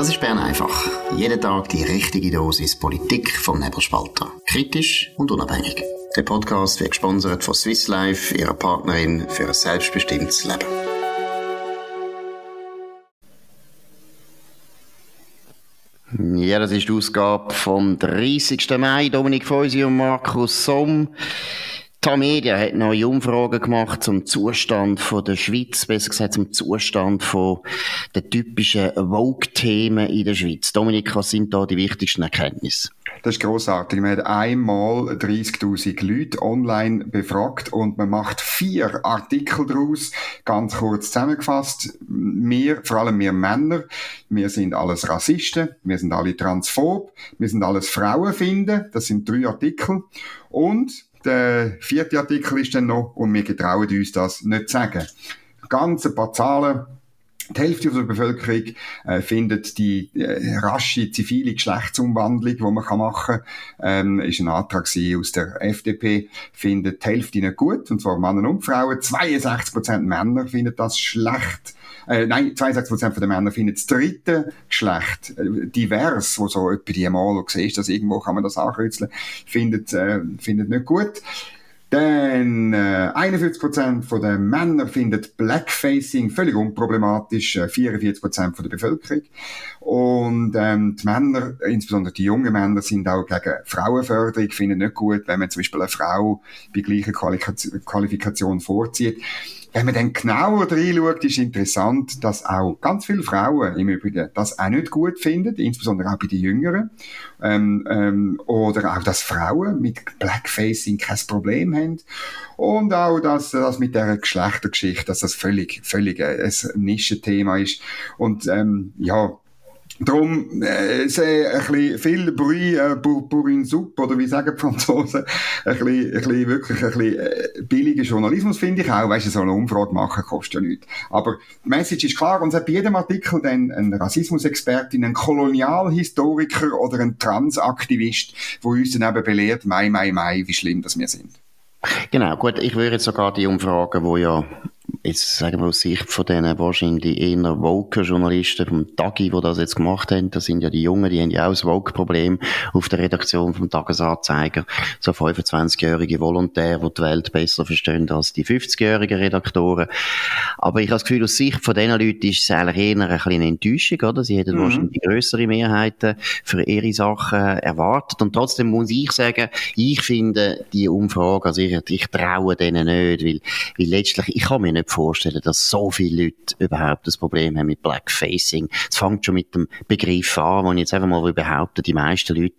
Das ist Bern einfach. Jeden Tag die richtige Dosis Politik vom Nebelspalter. Kritisch und unabhängig. Der Podcast wird gesponsert von Swiss Life, ihrer Partnerin für ein selbstbestimmtes Leben. Ja, das ist die Ausgabe vom 30. Mai. Dominik Feusi und Markus Somm. Tamedia hat neue Umfragen gemacht zum Zustand von der Schweiz, besser gesagt zum Zustand von den typischen Vogue-Themen in der Schweiz. Dominik, was sind da die wichtigsten Erkenntnisse? Das ist grossartig. Man hat einmal 30.000 Leute online befragt und man macht vier Artikel daraus. Ganz kurz zusammengefasst. Wir, vor allem wir Männer, wir sind alles Rassisten, wir sind alle transphob, wir sind alles Frauenfinden. Das sind drei Artikel. Und der vierte Artikel ist dann noch, und wir getrauen uns das nicht zu sagen. Ganz ein paar Zahlen. Die Hälfte der Bevölkerung äh, findet die äh, rasche zivile Geschlechtsumwandlung, die man machen kann, ähm, ist ein Antrag aus der FDP, findet die Hälfte nicht gut, und zwar Männer und Frauen. 62% Männer finden das schlecht äh, nein, 62% der Männer finden das dritte Geschlecht äh, divers, wo so etwa die Mal siehst, dass irgendwo kann man das ankreuzeln, findet, äh, findet nicht gut. Dann äh, 41% von den Männern findet Blackfacing völlig unproblematisch, äh, 44% von der Bevölkerung. Und ähm, die Männer, insbesondere die jungen Männer, sind auch gegen Frauenförderung, finden nicht gut, wenn man zum Beispiel eine Frau bei gleicher Qualifikation vorzieht. Wenn man dann genauer reinschaut, ist interessant, dass auch ganz viele Frauen im Übrigen das auch nicht gut finden, insbesondere auch bei den Jüngeren. Ähm, ähm, oder auch, dass Frauen mit Blackfacing kein Problem haben. Und auch, dass das mit der Geschlechtergeschichte, dass das völlig, völlig ein Nischenthema ist. Und ähm, ja, Darum äh, sehr ein bisschen viel Bruit äh, pour, pour une soupe, oder wie sagen die Franzosen, ein bisschen, ein bisschen wirklich ein bisschen äh, billiger Journalismus finde ich auch. Weißt du, so eine Umfrage machen kostet ja nichts. Aber die Message ist klar, und es hat bei jedem Artikel dann ein Rassismusexpertin, ein Kolonialhistoriker oder ein Transaktivist, wo uns dann eben belehrt, Mai, Mai, Mai, wie schlimm das wir sind. Genau, gut, ich würde sogar die Umfragen, wo ja jetzt sagen wir aus Sicht von diesen wahrscheinlich eher woken Journalisten vom Tagi, die das jetzt gemacht haben, das sind ja die Jungen, die haben ja auch das Woke-Problem auf der Redaktion vom Tagesanzeiger. So 25-jährige Volontäre, die die Welt besser verstehen als die 50-jährigen Redaktoren. Aber ich habe das Gefühl, aus Sicht von diesen Leuten ist es eigentlich eher eine kleine Enttäuschung, oder? Sie hätten mhm. wahrscheinlich größere Mehrheiten für ihre Sachen erwartet. Und trotzdem muss ich sagen, ich finde die Umfrage, also ich, ich traue denen nicht, weil, weil letztlich, ich kann mir nicht vorstellen, dass so viele Leute überhaupt das Problem haben mit Blackfacing. Es fängt schon mit dem Begriff an, wo ich jetzt einfach mal behaupte, die meisten Leute,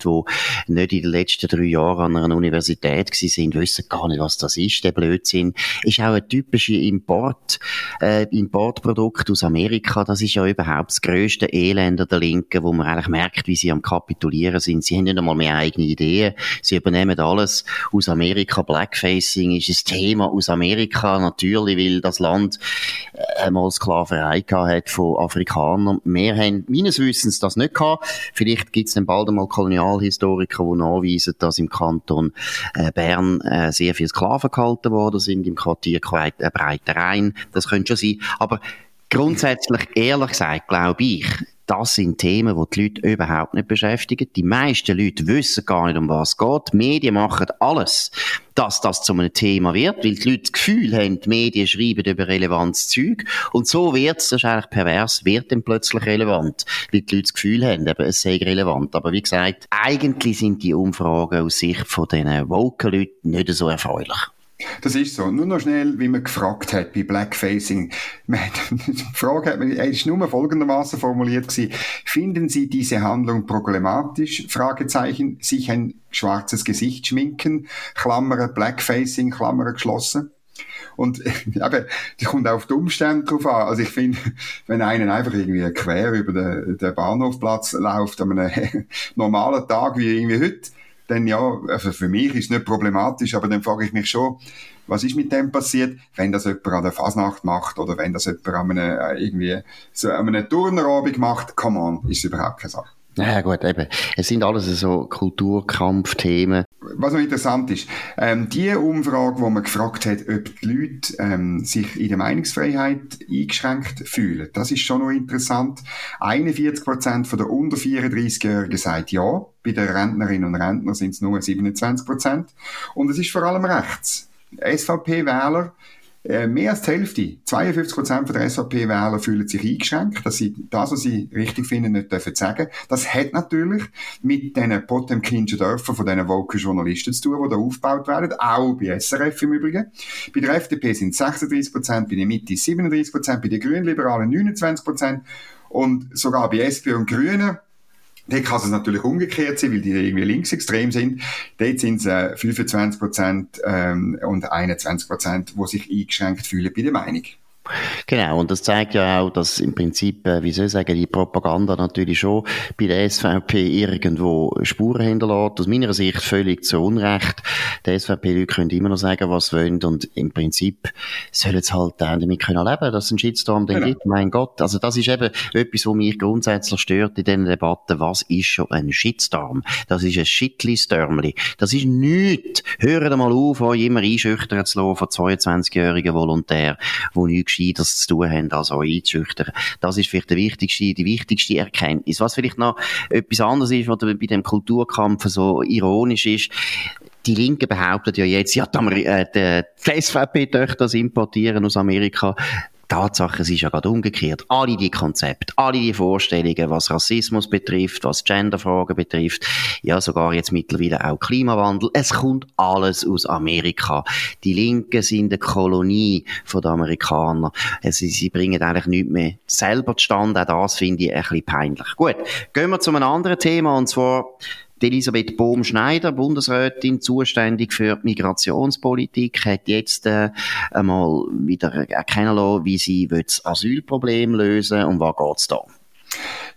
die nicht in den letzten drei Jahren an einer Universität sind, wissen gar nicht, was das ist, der Blödsinn. Ist auch ein typisches Import, äh, Importprodukt aus Amerika. Das ist ja überhaupt das grösste Elend der Linken, wo man eigentlich merkt, wie sie am Kapitulieren sind. Sie haben nicht einmal mehr eigene Ideen. Sie übernehmen alles aus Amerika. Blackfacing ist ein Thema aus Amerika, natürlich, weil das Land äh, einmal Sklaverei hat von Afrikanern. Wir haben meines Wissens das nicht gehabt. Vielleicht gibt es dann bald einmal Kolonialhistoriker, die nachweisen, dass im Kanton äh, Bern äh, sehr viele Sklaven gehalten worden sind, im Quartier Breiter Rhein. Das könnte schon sein. Aber grundsätzlich, ehrlich gesagt, glaube ich, das sind Themen, die die Leute überhaupt nicht beschäftigen. Die meisten Leute wissen gar nicht, um was es geht. Die Medien machen alles, dass das zu einem Thema wird, weil die Leute das Gefühl haben, die Medien schreiben über relevantes Zeug. Und so wird es, eigentlich pervers, wird dann plötzlich relevant, weil die Leute das Gefühl haben, eben, es sei relevant. Aber wie gesagt, eigentlich sind die Umfragen aus Sicht von diesen woken Leuten nicht so erfreulich. Das ist so. Nur noch schnell, wie man gefragt hat bei Blackfacing. die Frage hat man, ist nur folgendermaßen formuliert gewesen. Finden Sie diese Handlung problematisch? Fragezeichen. Sich ein schwarzes Gesicht schminken. Klammer Blackfacing, Klammer geschlossen. Und eben, die kommt auch auf die Umstände drauf an. Also ich finde, wenn einer einfach irgendwie quer über den, den Bahnhofplatz läuft an einem normalen Tag wie irgendwie heute, dann ja, also für mich ist es nicht problematisch, aber dann frage ich mich schon, was ist mit dem passiert, wenn das jemand an der Fasnacht macht oder wenn das jemand an einem, äh, irgendwie, so an einem Turnerabend macht, come on, ist überhaupt keine Sache. Ja, gut, eben. Es sind alles so Kulturkampfthemen. Was noch interessant ist, ähm, die Umfrage, wo man gefragt hat, ob die Leute ähm, sich in der Meinungsfreiheit eingeschränkt fühlen, das ist schon noch interessant. 41 Prozent der unter 34-Jährigen sagt ja. Bei den Rentnerinnen und Rentnern sind es nur 27 Prozent. Und es ist vor allem rechts. SVP-Wähler äh, mehr als die Hälfte, 52 Prozent der SVP-Wähler fühlen sich eingeschränkt, dass sie das, was sie richtig finden, nicht dürfen sagen. Das hat natürlich mit diesen Potemkinschen Dörfern von diesen woken Journalisten zu tun, die da aufgebaut werden, auch bei SRF im Übrigen. Bei der FDP sind es 36 Prozent, bei der Mitte 37 Prozent, bei den Grünliberalen 29 Prozent und sogar bei SP und Grünen Dort kann es natürlich umgekehrt sein, weil die irgendwie linksextrem sind. Dort sind es äh, 25 Prozent ähm, und 21 Prozent, die sich eingeschränkt fühlen bei der Meinung. Genau, und das zeigt ja auch, dass im Prinzip, äh, wie soll ich sagen, die Propaganda natürlich schon bei der SVP irgendwo Spuren hinterlässt. Aus meiner Sicht völlig zu Unrecht. Die SVP-Leute können immer noch sagen, was sie wollen und im Prinzip sollen sie halt auch damit können leben, dass es einen Shitstorm dann genau. gibt. Mein Gott, also das ist eben etwas, was mich grundsätzlich stört in diesen Debatten. Was ist schon ein Shitstorm? Das ist ein Schittli-Störmli. Das ist nichts. Hören mal auf, euch immer einschüchtern zu lassen von 22-jährigen Volontär, die nichts Gescheites zu tun haben, als euch einzuschüchtern. Das ist vielleicht die wichtigste, die wichtigste Erkenntnis. Was vielleicht noch etwas anderes ist, was bei dem Kulturkampf so ironisch ist, die Linke behauptet ja jetzt, ja, die, äh, die SVP-Töchter importieren aus Amerika. Tatsache, es ist ja gerade umgekehrt. Alle die Konzepte, alle die Vorstellungen, was Rassismus betrifft, was Genderfragen betrifft, ja sogar jetzt mittlerweile auch Klimawandel, es kommt alles aus Amerika. Die Linken sind eine Kolonie von den Amerikanern. Also, sie bringen eigentlich nichts mehr selber zustande. Auch das finde ich ein bisschen peinlich. Gut, gehen wir zu einem anderen Thema und zwar Elisabeth Bohm-Schneider, Bundesrätin, zuständig für die Migrationspolitik, hat jetzt äh, einmal wieder erkennen lassen, wie sie das Asylproblem lösen will. Um was geht's da?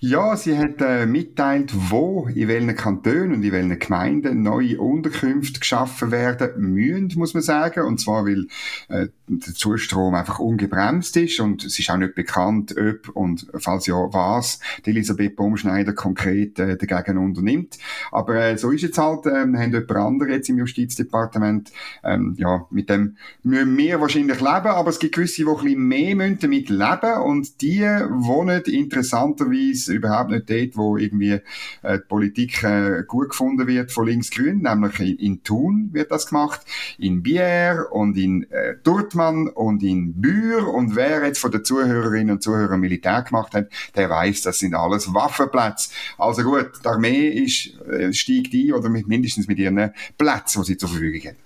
Ja, sie hat äh, mitteilt, wo, in welchen Kantonen und in welchen Gemeinden neue Unterkünfte geschaffen werden müssen, muss man sagen. Und zwar, weil äh, der Zustrom einfach ungebremst ist und es ist auch nicht bekannt, ob und falls ja was die Elisabeth Baumschneider konkret äh, dagegen unternimmt. Aber äh, so ist jetzt halt, äh, haben jemand andere jetzt im Justizdepartement, ähm, ja, mit dem müssen wir wahrscheinlich leben, aber es gibt gewisse, die ein bisschen mehr müssen damit leben und die wohnen interessanterweise überhaupt nicht dort, wo irgendwie äh, die Politik äh, gut gefunden wird von links-grün, nämlich in, in Thun wird das gemacht, in Bier und in äh, Dortmann und in Bühr und wer jetzt von den Zuhörerinnen und Zuhörern Militär gemacht hat, der weiß, das sind alles Waffenplätze. Also gut, die Armee ist, äh, steigt ein oder mindestens mit ihren Plätzen, die sie zur Verfügung hat.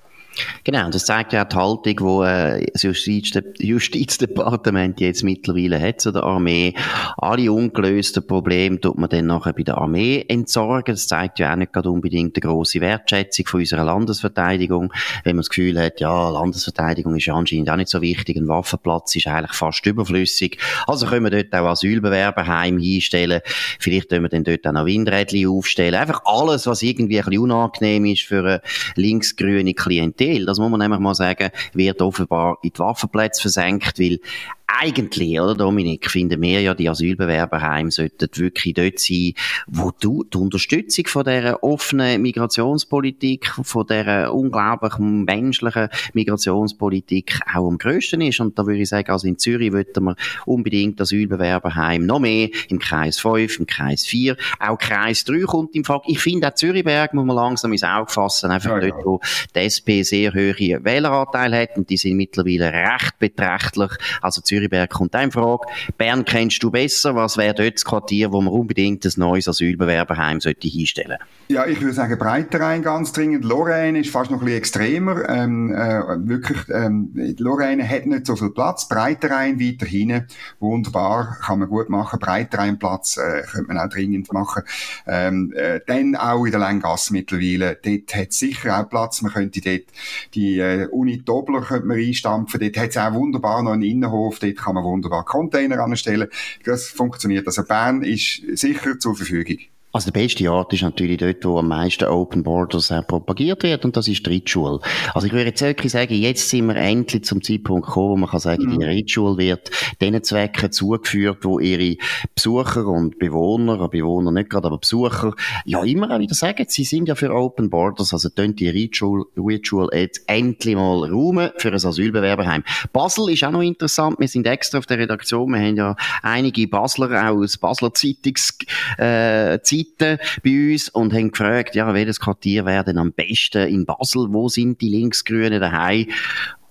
Genau, und das zeigt ja auch die Haltung, wo äh, das Justiz Justizdepartement jetzt mittlerweile hat zu der Armee. Alle ungelösten Probleme tut man dann nachher bei der Armee entsorgen. Das zeigt ja auch nicht gerade unbedingt eine grosse Wertschätzung von unserer Landesverteidigung. Wenn man das Gefühl hat, ja, Landesverteidigung ist ja anscheinend auch nicht so wichtig, ein Waffenplatz ist eigentlich fast überflüssig. Also können wir dort auch Asylbewerberheim hinstellen. Vielleicht können wir dann dort auch noch Windrädchen aufstellen. Einfach alles, was irgendwie ein bisschen unangenehm ist für eine linksgrüne Klientel Teil, das muss man nämlich mal sagen, wird offenbar in die Waffenplätze versenkt, weil eigentlich, oder Dominik, finden wir ja, die Asylbewerberheime sollten wirklich dort sein, wo du die Unterstützung von dieser offenen Migrationspolitik, von dieser unglaublich menschlichen Migrationspolitik auch am grössten ist. Und da würde ich sagen, also in Zürich wollten wir unbedingt Asylbewerberheim noch mehr, im Kreis 5, im Kreis 4, auch Kreis 3 kommt im Fall. Ich finde auch Zürichberg muss man langsam ins Auge fassen, einfach ja, dort, wo die SP sehr hohe Wähleranteil hat und die sind mittlerweile recht beträchtlich. Also Zürich Zürichberg kommt eine Frage. Bern kennst du besser. Was wäre dort das Quartier, wo man unbedingt ein neues Asylbewerberheim sollte hinstellen Ja, ich würde sagen Breiterein ganz dringend. Lorraine ist fast noch ein bisschen extremer. Ähm, äh, wirklich, ähm, Lorraine hat nicht so viel Platz. Breiterein weiter hinten. Wunderbar, kann man gut machen. Breitereinplatz äh, könnte man auch dringend machen. Ähm, äh, dann auch in der Länggasse mittlerweile. Dort hat sicher auch Platz. Man könnte dort die äh, Uni Dobler könnte man einstampfen. Dort hat es auch wunderbar noch einen Innenhof dort kann man wunderbar Container anstellen. Das funktioniert. Also Bern ist sicher zur Verfügung. Also der beste Ort ist natürlich dort, wo am meisten Open Borders auch propagiert wird, und das ist die Ritschule. Also ich würde jetzt wirklich sagen, jetzt sind wir endlich zum Zeitpunkt gekommen, wo man kann sagen, mhm. die Ritschule wird den Zwecken zugeführt, wo ihre Besucher und Bewohner, Bewohner nicht gerade, aber Besucher, ja immer auch wieder sagen, sie sind ja für Open Borders, also tun die Ritschule, Ritschule jetzt endlich mal räumen für ein Asylbewerberheim. Basel ist auch noch interessant, wir sind extra auf der Redaktion, wir haben ja einige Basler auch aus Basler Zeitungs, äh, Seiten bei uns und haben gefragt, ja, welches Quartier wäre denn am besten in Basel? Wo sind die Linksgrünen daheim?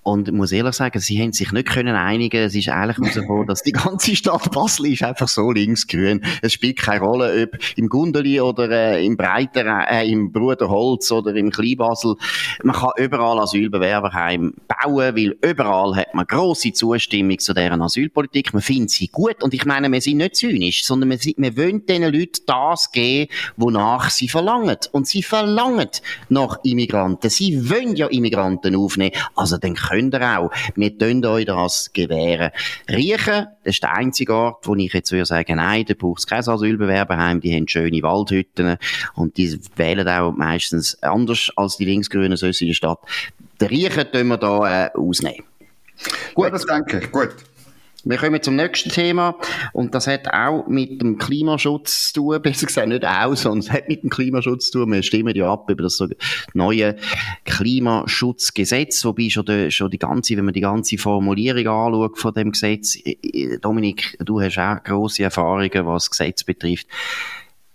Und ich muss ehrlich sagen, sie haben sich nicht können einigen. Es ist eigentlich herausgekommen, dass die ganze Stadt Basel ist einfach so linksgrün. Es spielt keine Rolle, ob im Gundeli oder äh, im Breiter, äh, im Bruderholz oder im Kleinbasel. Man kann überall Asylbewerberheim bauen, weil überall hat man grosse Zustimmung zu deren Asylpolitik. Man findet sie gut. Und ich meine, wir sind nicht zynisch, sondern wir, wir wollen diesen Leuten das geben, wonach sie verlangen. Und sie verlangen nach Immigranten. Sie wollen ja Immigranten aufnehmen. Also dann könnt ihr auch. Wir tun euch das gewähren. Riechen, das ist der einzige Ort, wo ich jetzt würde sagen, nein, da braucht es kein Asylbewerberheim, die haben schöne Waldhütten und die wählen auch meistens anders als die linksgrünen Sösse in der Stadt. Den Riechen tun wir da äh, ausnehmen. Gut, ja, das denke ich. Gut. Wir kommen zum nächsten Thema und das hat auch mit dem Klimaschutz zu tun, besser gesagt nicht auch, sondern hat mit dem Klimaschutz zu tun. Wir stimmen ja ab über das neue Klimaschutzgesetz, wobei schon die, schon die ganze, wenn man die ganze Formulierung anschaut von dem Gesetz, Dominik, du hast auch grosse Erfahrungen, was das Gesetz betrifft.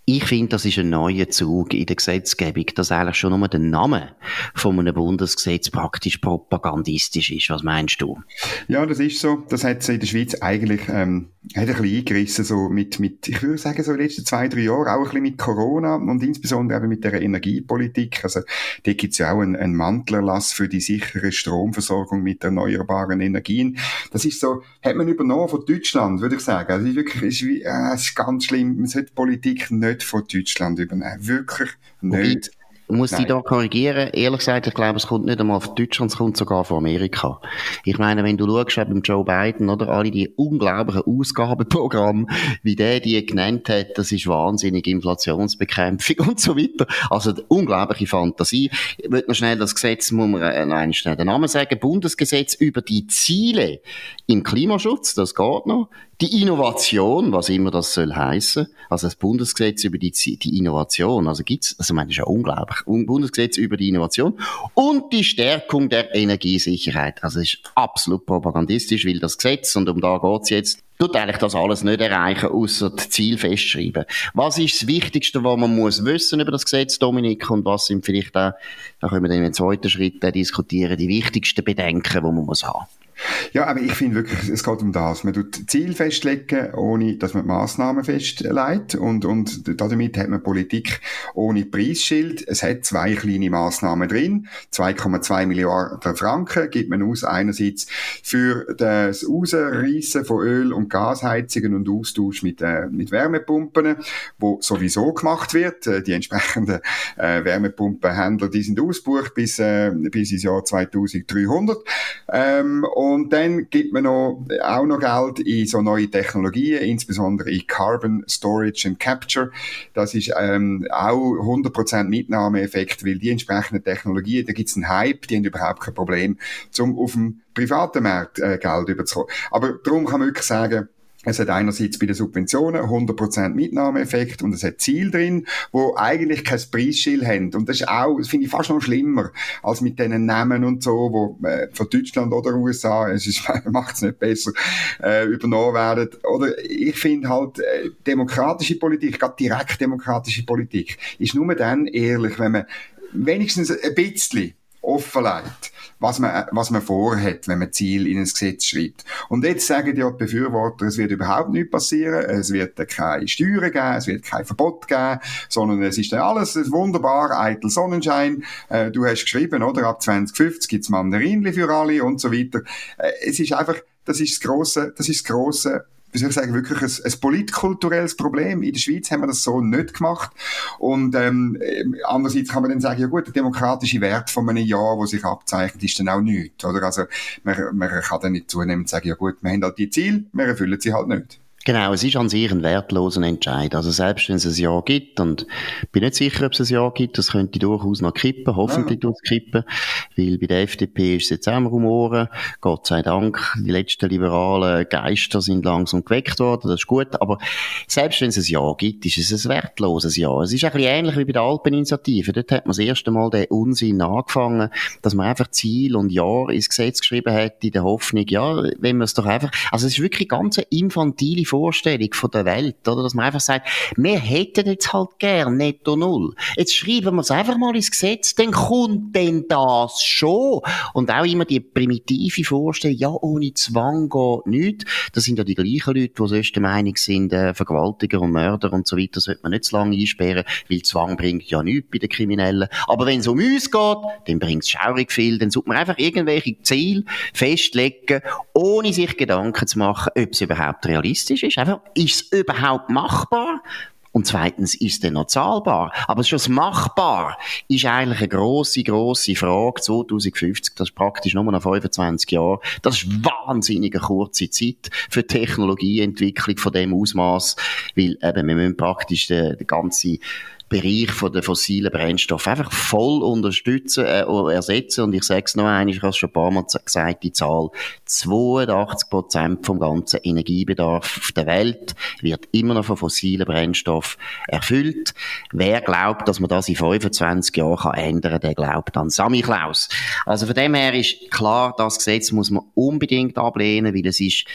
Ich finde, das ist ein neuer Zug in der Gesetzgebung, dass eigentlich schon nur der Name von einem Bundesgesetz praktisch propagandistisch ist. Was meinst du? Ja, das ist so. Das hat in der Schweiz eigentlich ähm, hat ein bisschen eingerissen, so mit, mit, ich würde sagen, so in den letzten zwei, drei Jahren, auch ein bisschen mit Corona und insbesondere eben mit der Energiepolitik. Also, da gibt's ja auch einen, einen Mantelerlass für die sichere Stromversorgung mit erneuerbaren Energien. Das ist so, hat man übernommen von Deutschland, würde ich sagen. Also, ist wirklich, ist, äh, ist ganz schlimm. Man sollte Politik nicht nicht von Deutschland übernehmen. Wirklich nicht. Ich muss dich da korrigieren. Ehrlich gesagt, ich glaube, es kommt nicht einmal von Deutschland, es kommt sogar von Amerika. Ich meine, wenn du schaust, beim Joe Biden, oder, alle die unglaublichen Ausgabenprogramme, wie der die genannt hat, das ist wahnsinnig, Inflationsbekämpfung und so weiter. Also, unglaubliche Fantasie. Ich würde noch schnell das Gesetz, muss man äh, einen schnell den Namen sagen, Bundesgesetz über die Ziele im Klimaschutz, das geht noch. Die Innovation, was immer das soll heißen, also das Bundesgesetz über die, die Innovation, also gibt's, also ich meine, das ist ja unglaublich, Bundesgesetz über die Innovation und die Stärkung der Energiesicherheit. Also ist absolut propagandistisch, weil das Gesetz, und um da geht's jetzt, tut eigentlich das alles nicht erreichen, außer das Ziel festschreiben. Was ist das Wichtigste, was man muss wissen über das Gesetz, Dominik, und was sind vielleicht auch, da können wir dann im zweiten Schritt diskutieren, die wichtigsten Bedenken, die man muss haben. Ja, aber ich finde wirklich, es geht um das. Man tut Ziel festlegen, ohne dass man Massnahmen festlegt. Und, und damit hat man Politik ohne Preisschild. Es hat zwei kleine Massnahmen drin. 2,2 Milliarden Franken gibt man aus. Einerseits für das Rausreißen von Öl- und Gasheizungen und Austausch mit, äh, mit Wärmepumpen, wo sowieso gemacht wird. Äh, die entsprechenden äh, Wärmepumpenhändler, die sind ausgebucht bis, äh, bis ins Jahr 2300. Ähm, und dann gibt man noch, auch noch Geld in so neue Technologien, insbesondere in Carbon Storage and Capture. Das ist ähm, auch 100% Mitnahmeeffekt, weil die entsprechenden Technologien, da gibt es einen Hype, die haben überhaupt kein Problem, um auf dem privaten Markt äh, Geld überzukommen. Aber darum kann man wirklich sagen, es hat einerseits bei den Subventionen 100% Mitnahmeeffekt und es hat Ziel drin, wo eigentlich kein Preisschild haben. Und das ist auch, das finde ich fast noch schlimmer, als mit diesen Namen und so, wo äh, von Deutschland oder USA, es ist, es nicht besser, äh, übernommen werden. Oder ich finde halt, äh, demokratische Politik, gerade direkt demokratische Politik, ist nur dann ehrlich, wenn man wenigstens ein bisschen offenlegt was man, was man vorhat, wenn man Ziel in ein Gesetz schreibt. Und jetzt sagen die Befürworter, es wird überhaupt nichts passieren, es wird keine Steuern geben, es wird kein Verbot geben, sondern es ist dann alles wunderbar, eitel Sonnenschein. Äh, du hast geschrieben, oder? Ab 2050 gibt's Mandarinli für alle und so weiter. Äh, es ist einfach, das ist das grosse, das ist das grosse wie soll ich sagen, wirklich ein, ein politkulturelles Problem. In der Schweiz haben wir das so nicht gemacht. Und ähm, andererseits kann man dann sagen, ja gut, der demokratische Wert von einem Jahr, wo sich abzeichnet, ist dann auch nichts. Oder? Also man, man kann dann nicht zunehmend sagen, ja gut, wir haben halt die Ziele, wir erfüllen sie halt nicht. Genau, es ist an sich ein wertloser Entscheid. Also selbst wenn es ein Jahr gibt, und ich bin nicht sicher, ob es ein Jahr gibt, das könnte durchaus noch kippen, hoffentlich ja. kippen, weil bei der FDP ist es jetzt auch am Rumoren, Gott sei Dank, die letzten liberalen Geister sind langsam geweckt worden, das ist gut, aber selbst wenn es ein Jahr gibt, ist es ein wertloses Jahr. Es ist ein bisschen ähnlich wie bei der Alpeninitiative, dort hat man das erste Mal den Unsinn angefangen, dass man einfach Ziel und Jahr ins Gesetz geschrieben hat, in der Hoffnung, ja, wenn man es doch einfach, also es ist wirklich ganz eine infantile Vorstellung von der Welt, oder? Dass man einfach sagt, wir hätten jetzt halt gern netto null. Jetzt schreiben wir es einfach mal ins Gesetz, dann kommt denn das schon. Und auch immer die primitive Vorstellung, ja, ohne Zwang geht nichts. Das sind ja die gleichen Leute, die sonst der Meinung sind, äh, Vergewaltiger und Mörder und so weiter sollte man nicht zu lange einsperren, weil Zwang bringt ja nichts bei den Kriminellen. Aber wenn es um uns geht, dann bringt es schaurig viel, dann sollte man einfach irgendwelche Ziele festlegen, ohne sich Gedanken zu machen, ob es überhaupt realistisch ist. Einfach, ist es überhaupt machbar? Und zweitens, ist denn noch zahlbar? Aber schon das Machbar ist eigentlich eine grosse, grosse Frage. 2050, das ist praktisch nur noch 25 Jahre. Das ist wahnsinnig eine kurze Zeit für Technologieentwicklung von dem Ausmaß, weil eben, wir müssen praktisch den, den ganzen Bereich von den fossilen Brennstoffen einfach voll unterstützen, äh, ersetzen. Und ich sage es noch einmal, ich habe es schon ein paar Mal gesagt, die Zahl 82 Prozent vom ganzen Energiebedarf auf der Welt wird immer noch von fossilen Brennstoffen erfüllt. Wer glaubt, dass man das in 25 Jahren kann ändern kann, der glaubt an Sammy Klaus. Also von dem her ist klar, das Gesetz muss man unbedingt ablehnen, weil es ist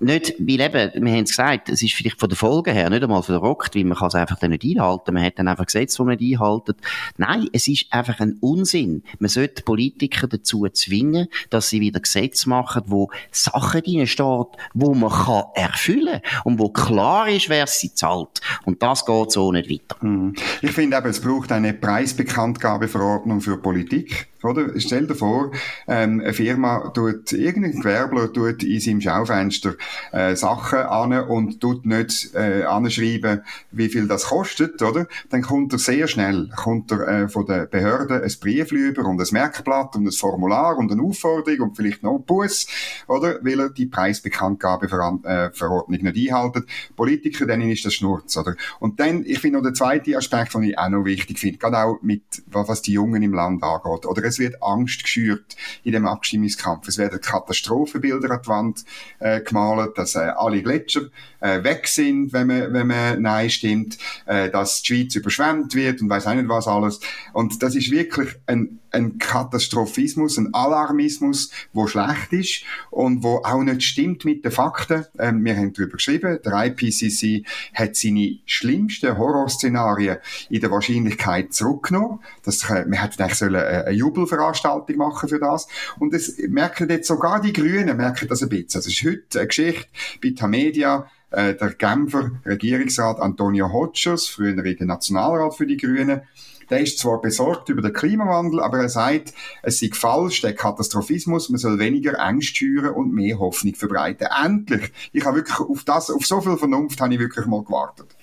nicht, weil eben, wir haben es gesagt, es ist vielleicht von der Folge her nicht einmal verrockt, weil man kann es einfach dann nicht einhalten. Man hat dann einfach Gesetze, die man nicht einhalten. Nein, es ist einfach ein Unsinn. Man sollte Politiker dazu zwingen, dass sie wieder Gesetze machen, wo Sachen drinstehen, wo man kann erfüllen und wo klar ist, wer sie zahlt. Und das geht so nicht weiter. Mhm. Ich finde eben, es braucht eine Preisbekanntgabeverordnung für Politik. Oder? Stell dir vor, ähm, eine Firma tut, irgendein Gewerbler tut in seinem Schaufenster äh, Sachen an und tut nicht äh, anschreiben, wie viel das kostet, oder? Dann kommt er sehr schnell, kommt er äh, von der Behörde ein Brief über und ein Merkblatt und ein Formular und eine Aufforderung und vielleicht noch ein Bus, oder? Weil er die Preisbekanntgabeverordnung nicht einhalten. Politiker, denen ist das Schnurz, oder? Und dann, ich finde noch der zweite Aspekt, den ich auch noch wichtig finde, gerade auch mit, was die Jungen im Land angeht, oder? Es wird Angst geschürt in dem Abstimmungskampf. Es werden Katastrophenbilder an die Wand äh, gemalt, dass äh, alle Gletscher äh, weg sind, wenn man, wenn man Nein stimmt, äh, dass die Schweiz überschwemmt wird und weiß auch nicht was alles. Und das ist wirklich ein, ein Katastrophismus, ein Alarmismus, wo schlecht ist und wo auch nicht stimmt mit den Fakten. Ähm, wir haben darüber geschrieben, der IPCC hat seine schlimmsten Horrorszenarien in der Wahrscheinlichkeit zurückgenommen. Das, äh, wir hätten eigentlich sollen, äh, eine Jubelveranstaltung machen für das. Und das merken jetzt sogar die Grünen, merken das ein bisschen. Also es ist heute eine Geschichte bei Tamedia, äh, der Genfer Regierungsrat Antonio Hodgers, früheriger Nationalrat für die Grünen, der ist zwar besorgt über den Klimawandel, aber er sagt, es sei falsch, der Katastrophismus, man soll weniger Angst schüren und mehr Hoffnung verbreiten. Endlich! Ich habe wirklich auf das, auf so viel Vernunft habe ich wirklich mal gewartet.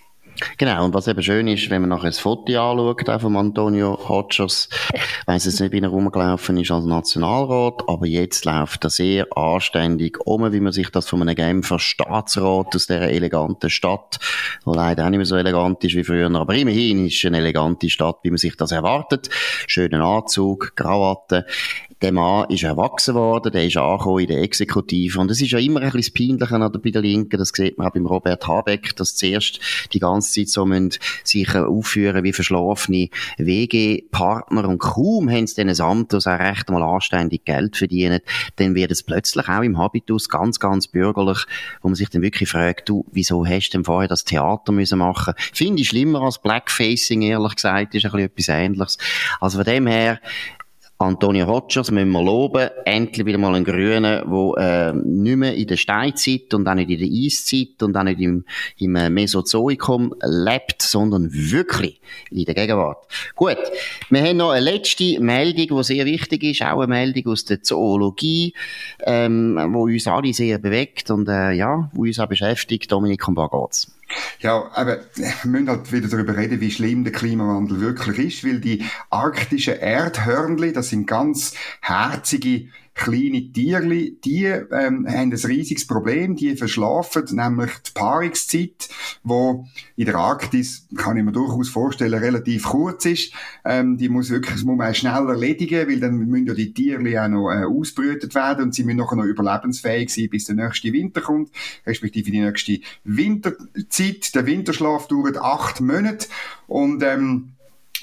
Genau, und was eben schön ist, wenn man nachher das Foto anschaut, auch von Antonio Hodgers, ich weiss jetzt nicht, wie er rumgelaufen ist als Nationalrat, aber jetzt läuft er sehr anständig um, wie man sich das von einem Genfer Staatsrat aus dieser eleganten Stadt, die leider auch nicht mehr so elegant ist wie früher, aber immerhin ist es eine elegante Stadt, wie man sich das erwartet. Schönen Anzug, Krawatte, der Mann ist erwachsen worden, der ist angekommen in der Exekutive. Und es ist ja immer ein bisschen das Peinliche bei der Linken, das sieht man auch beim Robert Habeck, dass zuerst die ganze Zeit so müssen sich aufführen wie verschlafene WG-Partner und kaum haben sie dann ein Amt, das auch recht mal anständig Geld verdienen, dann wird es plötzlich auch im Habitus ganz, ganz bürgerlich, wo man sich dann wirklich fragt, du, wieso hast du denn vorher das Theater müssen machen? Finde ich schlimmer als Blackfacing, ehrlich gesagt, ist ein bisschen etwas Ähnliches. Also von dem her, Antonio Rogers müssen wir loben. Endlich wieder mal ein Grüner, der äh, nicht mehr in der Steinzeit und auch nicht in der Eiszeit und auch nicht im, im äh, Mesozoikum lebt, sondern wirklich in der Gegenwart. Gut, wir haben noch eine letzte Meldung, die sehr wichtig ist, auch eine Meldung aus der Zoologie, ähm, wo uns alle sehr bewegt und äh, ja, wo uns auch beschäftigt. Dominik, um was geht's? Ja, aber wir müssen halt wieder darüber reden, wie schlimm der Klimawandel wirklich ist, weil die arktischen Erdhörnli, das sind ganz herzige kleine Tierli, die ähm, haben ein riesiges Problem, die verschlafen, nämlich die Paarungszeit, wo in der Arktis, kann ich mir durchaus vorstellen, relativ kurz ist. Ähm, die muss wirklich, das muss man schnell erledigen, weil dann müssen ja die Tierli auch noch äh, ausbrütet werden und sie müssen nachher noch überlebensfähig sein, bis der nächste Winter kommt, respektive die nächste Winterzeit. Der Winterschlaf dauert acht Monate und ähm,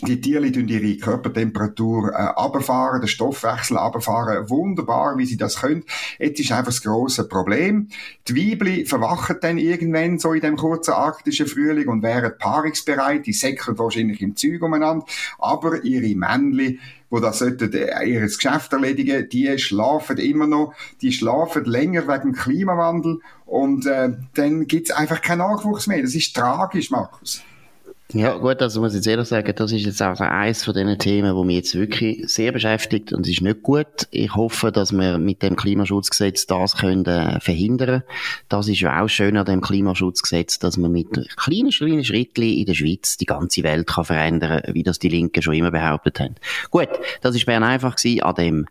die Tiere tun ihre Körpertemperatur äh, abfahren, den Stoffwechsel abfahren, wunderbar, wie sie das können. Jetzt ist einfach das grosse Problem. Die Weibli verwachen dann irgendwann so in dem kurzen arktischen Frühling und wären paarungsbereit, die säckeln wahrscheinlich im Zeug umeinander, aber ihre Männli wo das sollten äh, ihr Geschäft erledigen, die schlafen immer noch, die schlafen länger wegen Klimawandel und äh, dann gibt's einfach keinen Nachwuchs mehr. Das ist tragisch, Markus. Ja, gut, also muss ich jetzt ehrlich sagen, das ist jetzt auch eines von diesen Themen, wo mich jetzt wirklich sehr beschäftigt und es ist nicht gut. Ich hoffe, dass wir mit dem Klimaschutzgesetz das können äh, verhindern. Das ist ja auch schön an dem Klimaschutzgesetz, dass man mit kleinen, kleinen Schritten in der Schweiz die ganze Welt kann verändern, wie das die Linken schon immer behauptet haben. Gut, das ist Bern einfach gewesen an dem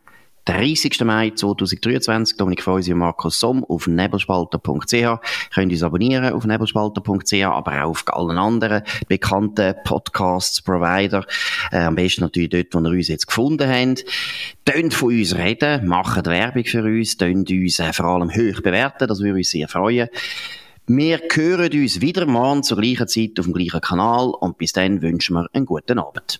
30. Mai 2023. Dominik Feusi und Markus Somm auf nebelspalter.ch. Könnt uns abonnieren auf nebelspalter.ch, aber auch auf allen anderen bekannten Podcasts, Provider. Äh, am besten natürlich dort, wo ihr uns jetzt gefunden habt. Tönt von uns reden, macht Werbung für uns, tönt uns äh, vor allem hoch bewerten, das würde uns sehr freuen. Wir hören uns wieder morgen zur gleichen Zeit auf dem gleichen Kanal und bis dann wünschen wir einen guten Abend.